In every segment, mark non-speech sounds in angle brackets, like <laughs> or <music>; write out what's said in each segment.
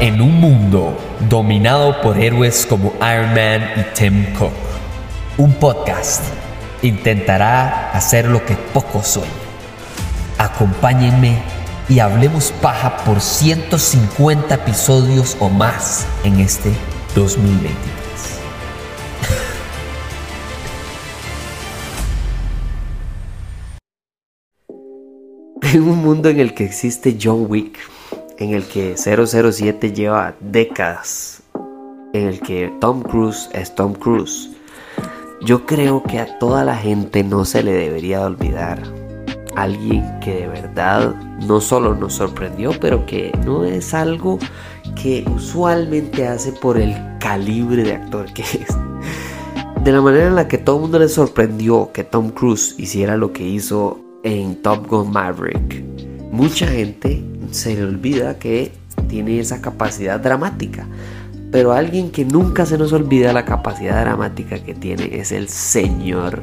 En un mundo dominado por héroes como Iron Man y Tim Cook, un podcast intentará hacer lo que pocos sueñan. Acompáñenme y hablemos paja por 150 episodios o más en este 2023. <laughs> En un mundo en el que existe John Wick, en el que 007 lleva décadas, en el que Tom Cruise es Tom Cruise, yo creo que a toda la gente no se le debería olvidar alguien que de verdad no solo nos sorprendió, pero que no es algo que usualmente hace por el calibre de actor que es. De la manera en la que todo el mundo le sorprendió que Tom Cruise hiciera lo que hizo en Top Gun Maverick, mucha gente se le olvida que tiene esa capacidad dramática. Pero alguien que nunca se nos olvida la capacidad dramática que tiene es el señor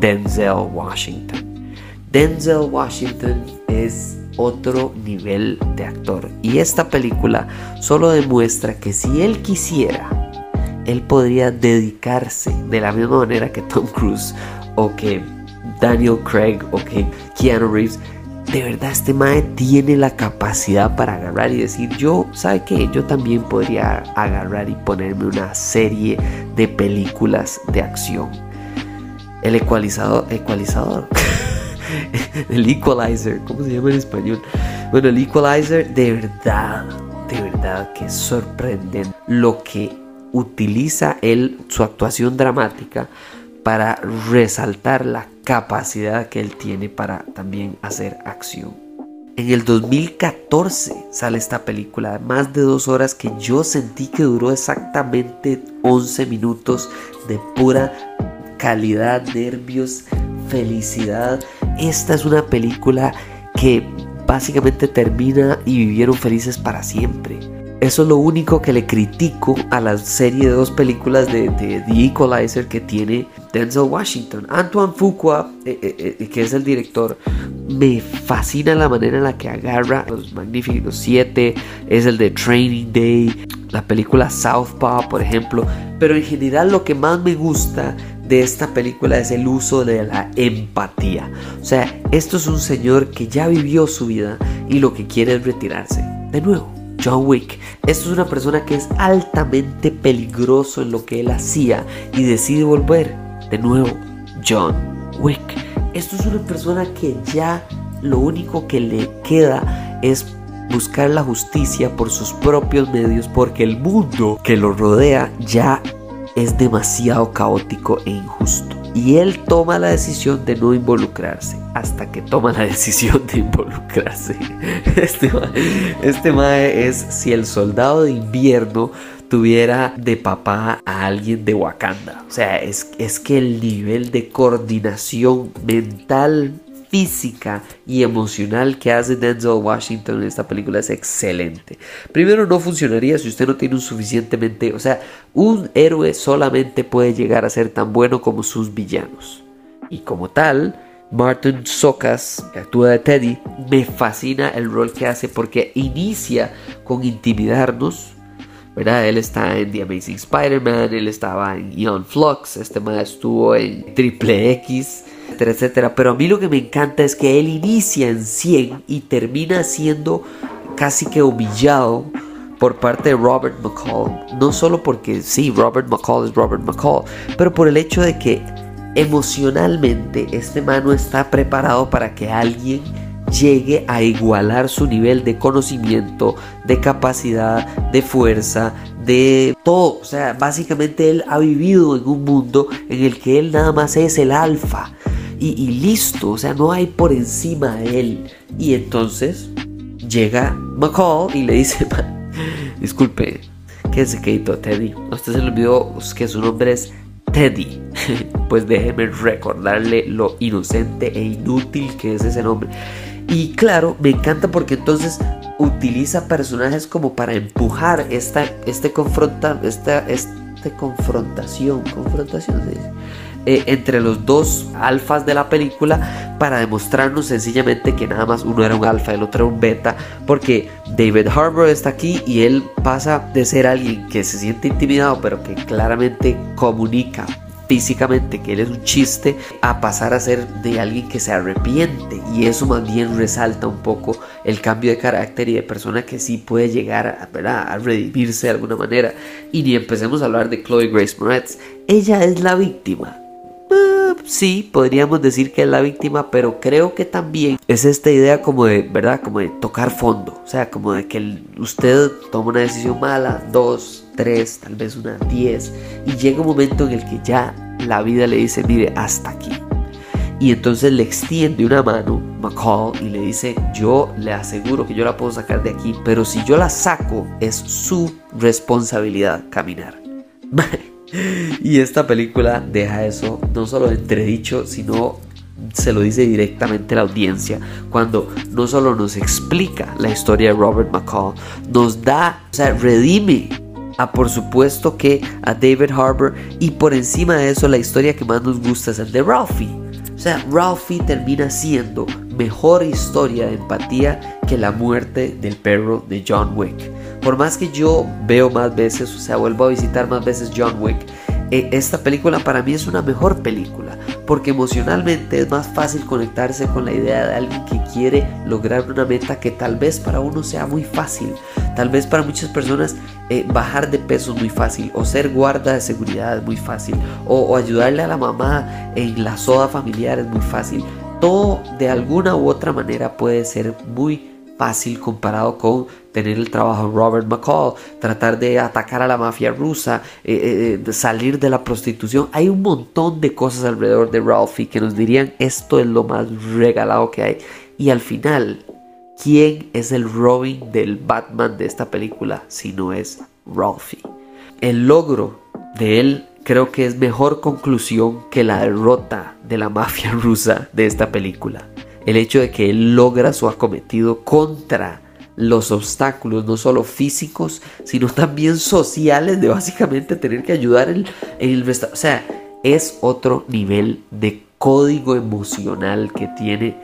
Denzel Washington. Denzel Washington es otro nivel de actor y esta película solo demuestra que si él quisiera, él podría dedicarse de la misma manera que Tom Cruise o que Daniel Craig o que Keanu Reeves de verdad este mae tiene la capacidad para agarrar y decir, yo, ¿sabe qué? Yo también podría agarrar y ponerme una serie de películas de acción. El ecualizador, ecualizador. <laughs> el equalizer, ¿cómo se llama en español? Bueno, el equalizer de verdad, de verdad que sorprende lo que utiliza él, su actuación dramática para resaltar la capacidad que él tiene para también hacer acción. En el 2014 sale esta película de más de dos horas que yo sentí que duró exactamente 11 minutos de pura calidad, nervios, felicidad. Esta es una película que básicamente termina y vivieron felices para siempre. Eso es lo único que le critico a la serie de dos películas de, The Equalizer que tiene Denzel Washington. Antoine Fuqua, eh, eh, eh, que es el director, me fascina la manera en la que agarra los magníficos siete. Es el de Training Day, la película Southpaw, por ejemplo. Pero en general lo que más me gusta de esta película es el uso de la empatía. O sea, esto es un señor que ya vivió su vida y lo que quiere es retirarse. De nuevo John Wick. Esto es una persona que es altamente peligroso en lo que él hacía y decide volver. De nuevo, John Wick. Esto es una persona que ya lo único que le queda es buscar la justicia por sus propios medios porque el mundo que lo rodea ya es demasiado caótico e injusto. Y él toma la decisión de no involucrarse hasta que toma la <laughs> decisión de involucrarse. Este mae, este es si el soldado de invierno tuviera de papá a alguien de Wakanda. O sea, es, es que el nivel de coordinación mental física y emocional que hace Denzel Washington en esta película es excelente. Primero no funcionaría si usted no tiene un suficientemente, o sea, un héroe solamente puede llegar a ser tan bueno como sus villanos. Y como tal, Martin Socas, que actúa de Teddy, me fascina el rol que hace porque inicia con intimidarnos. ¿verdad? Él está en The Amazing Spider-Man, él estaba en Ion Flux, este man estuvo en Triple X, etcétera. Pero a mí lo que me encanta es que él inicia en 100 y termina siendo casi que humillado por parte de Robert McCall. No solo porque sí, Robert McCall es Robert McCall, pero por el hecho de que emocionalmente este man no está preparado para que alguien llegue a igualar su nivel de conocimiento, de capacidad, de fuerza, de todo. O sea, básicamente él ha vivido en un mundo en el que él nada más es el alfa y, listo, o sea, no hay por encima de él. Y entonces llega McCall y le dice, disculpe, ¿qué se quedó Teddy? Usted se le olvidó que su nombre es Teddy. <laughs> pues déjeme recordarle lo inocente e inútil que es ese nombre. Y claro, me encanta porque entonces utiliza personajes como para empujar esta, este esta, este confrontación, confrontación, eh, entre los dos alfas de la película para demostrarnos sencillamente que nada más uno era un alfa el otro era un beta, porque David Harbour está aquí y él pasa de ser alguien que se siente intimidado pero que claramente comunica físicamente que él es un chiste a pasar a ser de alguien que se arrepiente. Y eso más bien resalta un poco el cambio de carácter y de persona que sí puede llegar a, a redimirse de alguna manera. Y ni empecemos a hablar de Chloe Grace Moretz. Ella es la víctima sí, podríamos decir que es la víctima, pero creo que también es esta idea como de, ¿verdad? Como de tocar fondo, o sea, como de que usted toma una decisión mala, dos, tres, tal vez una diez, y llega un momento en el que ya la vida le dice, mire, hasta aquí. Y entonces le extiende una mano McCall y le dice, yo le aseguro que yo la puedo sacar de aquí, pero si yo la saco es su responsabilidad caminar. <laughs> y esta película deja eso no solo entredicho, sino se lo dice directamente a la audiencia cuando no solo nos explica la historia de Robert McCall, nos da, o sea, redime a por supuesto que a David Harbour y por encima de eso la historia que más nos gusta es el de Ralphie. O sea, Ralphie termina siendo mejor historia de empatía que la muerte del perro de John Wick. Por más que yo veo más veces, o sea, vuelvo a visitar más veces John Wick, eh, esta película para mí es una mejor película porque emocionalmente es más fácil conectarse con la idea de alguien que quiere lograr una meta que tal vez para uno sea muy fácil, tal vez para muchas personas eh, bajar de peso es muy fácil, o ser guarda de seguridad es muy fácil, o, o ayudarle a la mamá en la soda familiar es muy fácil. Todo de alguna u otra manera puede ser muy fácil comparado con tener el trabajo de Robert McCall, tratar de atacar a la mafia rusa, eh, eh, salir de la prostitución. Hay un montón de cosas alrededor de Ralphie que nos dirían esto es lo más regalado que hay. Y al final, ¿quién es el Robin del Batman de esta película si no es Ralphie? El logro de él creo que es mejor conclusión que la derrota de la mafia rusa de esta película el hecho de que él logra su acometido contra los obstáculos, no solo físicos, sino también sociales, de básicamente tener que ayudar en, el restaurante. O sea, es otro nivel de código emocional que tiene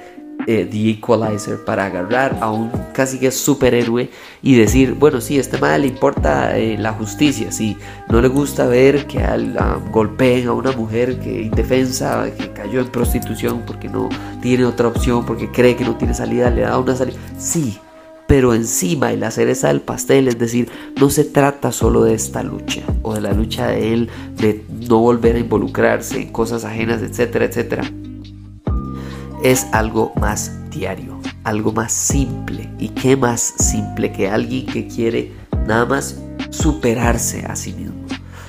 eh, The Equalizer para agarrar a un casi que superhéroe y decir, bueno, sí, este mal le importa eh, la justicia, sí, no le gusta ver que al, golpeen a una mujer que indefensa, que cayó en prostitución porque no tiene otra opción, porque cree que no tiene salida, le da una salida, sí, pero encima y la cereza del pastel, es decir, no se trata solo de esta lucha o de la lucha de él de no volver a involucrarse en cosas ajenas, etcétera, etcétera es algo más diario, algo más simple. ¿Y qué más simple que alguien que quiere nada más superarse a sí mismo?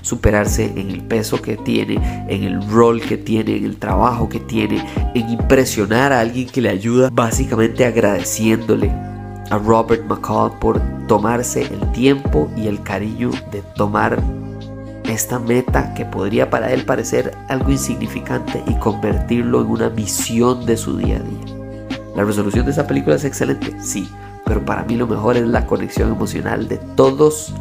Superarse en el peso que tiene, en el rol que tiene, en el trabajo que tiene, en impresionar a alguien que le ayuda, básicamente agradeciéndole a Robert McCall por tomarse el tiempo y el cariño de tomar esta meta que podría para él parecer algo insignificante y convertirlo en una misión de su día a día. La resolución de esta película es excelente, sí, pero para mí lo mejor es la conexión emocional de todos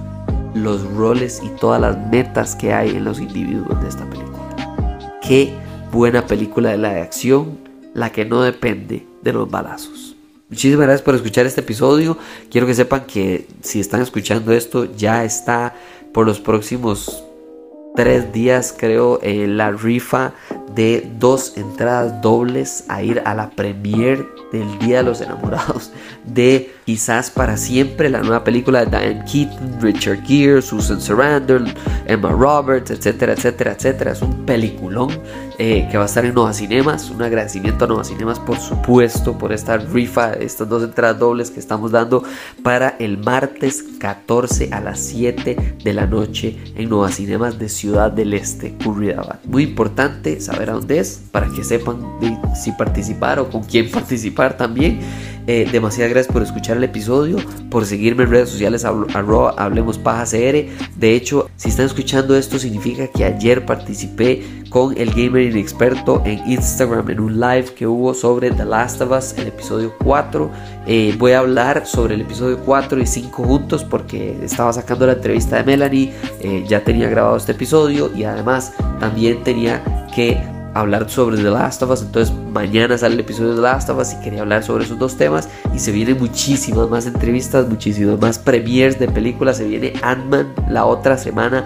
los roles y todas las metas que hay en los individuos de esta película. Qué buena película de la de acción, la que no depende de los balazos. Muchísimas gracias por escuchar este episodio. Quiero que sepan que si están escuchando esto ya está por los próximos tres días creo eh, la rifa de dos entradas dobles a ir a la premiere del Día de los Enamorados de Quizás para siempre, la nueva película de Diane Keaton, Richard Gere, Susan Sarandon, Emma Roberts, etcétera, etcétera, etcétera. Es un peliculón eh, que va a estar en Nova Cinemas. Un agradecimiento a Nova Cinemas, por supuesto, por esta rifa, estas dos entradas dobles que estamos dando para el martes 14 a las 7 de la noche en Nova Cinemas de Ciudad del Este, Curridabat. Muy importante saber a dónde es para que sepan si participar o con quién <laughs> participar también. Eh, demasiadas gracias por escuchar el episodio, por seguirme en redes sociales, arroba Hablemos Paja CR. De hecho, si están escuchando esto, significa que ayer participé con el gamer inexperto en Instagram en un live que hubo sobre The Last of Us, el episodio 4. Eh, voy a hablar sobre el episodio 4 y 5 juntos porque estaba sacando la entrevista de Melanie, eh, ya tenía grabado este episodio y además también tenía que hablar sobre The Last of Us. Entonces mañana sale el episodio de The Last of Us y quería hablar sobre esos dos temas. Y se vienen muchísimas más entrevistas, muchísimas más premiers de películas. Se viene Ant-Man la otra semana.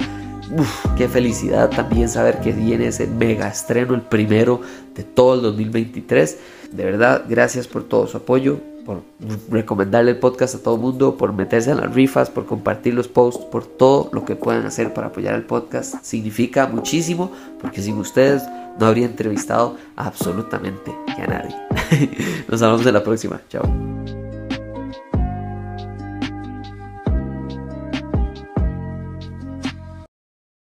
Uf, qué felicidad también saber que viene ese mega estreno, el primero de todo el 2023. De verdad, gracias por todo su apoyo, por recomendarle el podcast a todo el mundo, por meterse en las rifas, por compartir los posts, por todo lo que puedan hacer para apoyar el podcast. Significa muchísimo porque sin ustedes no habría entrevistado absolutamente a nadie. <laughs> Nos hablamos en la próxima. Chao.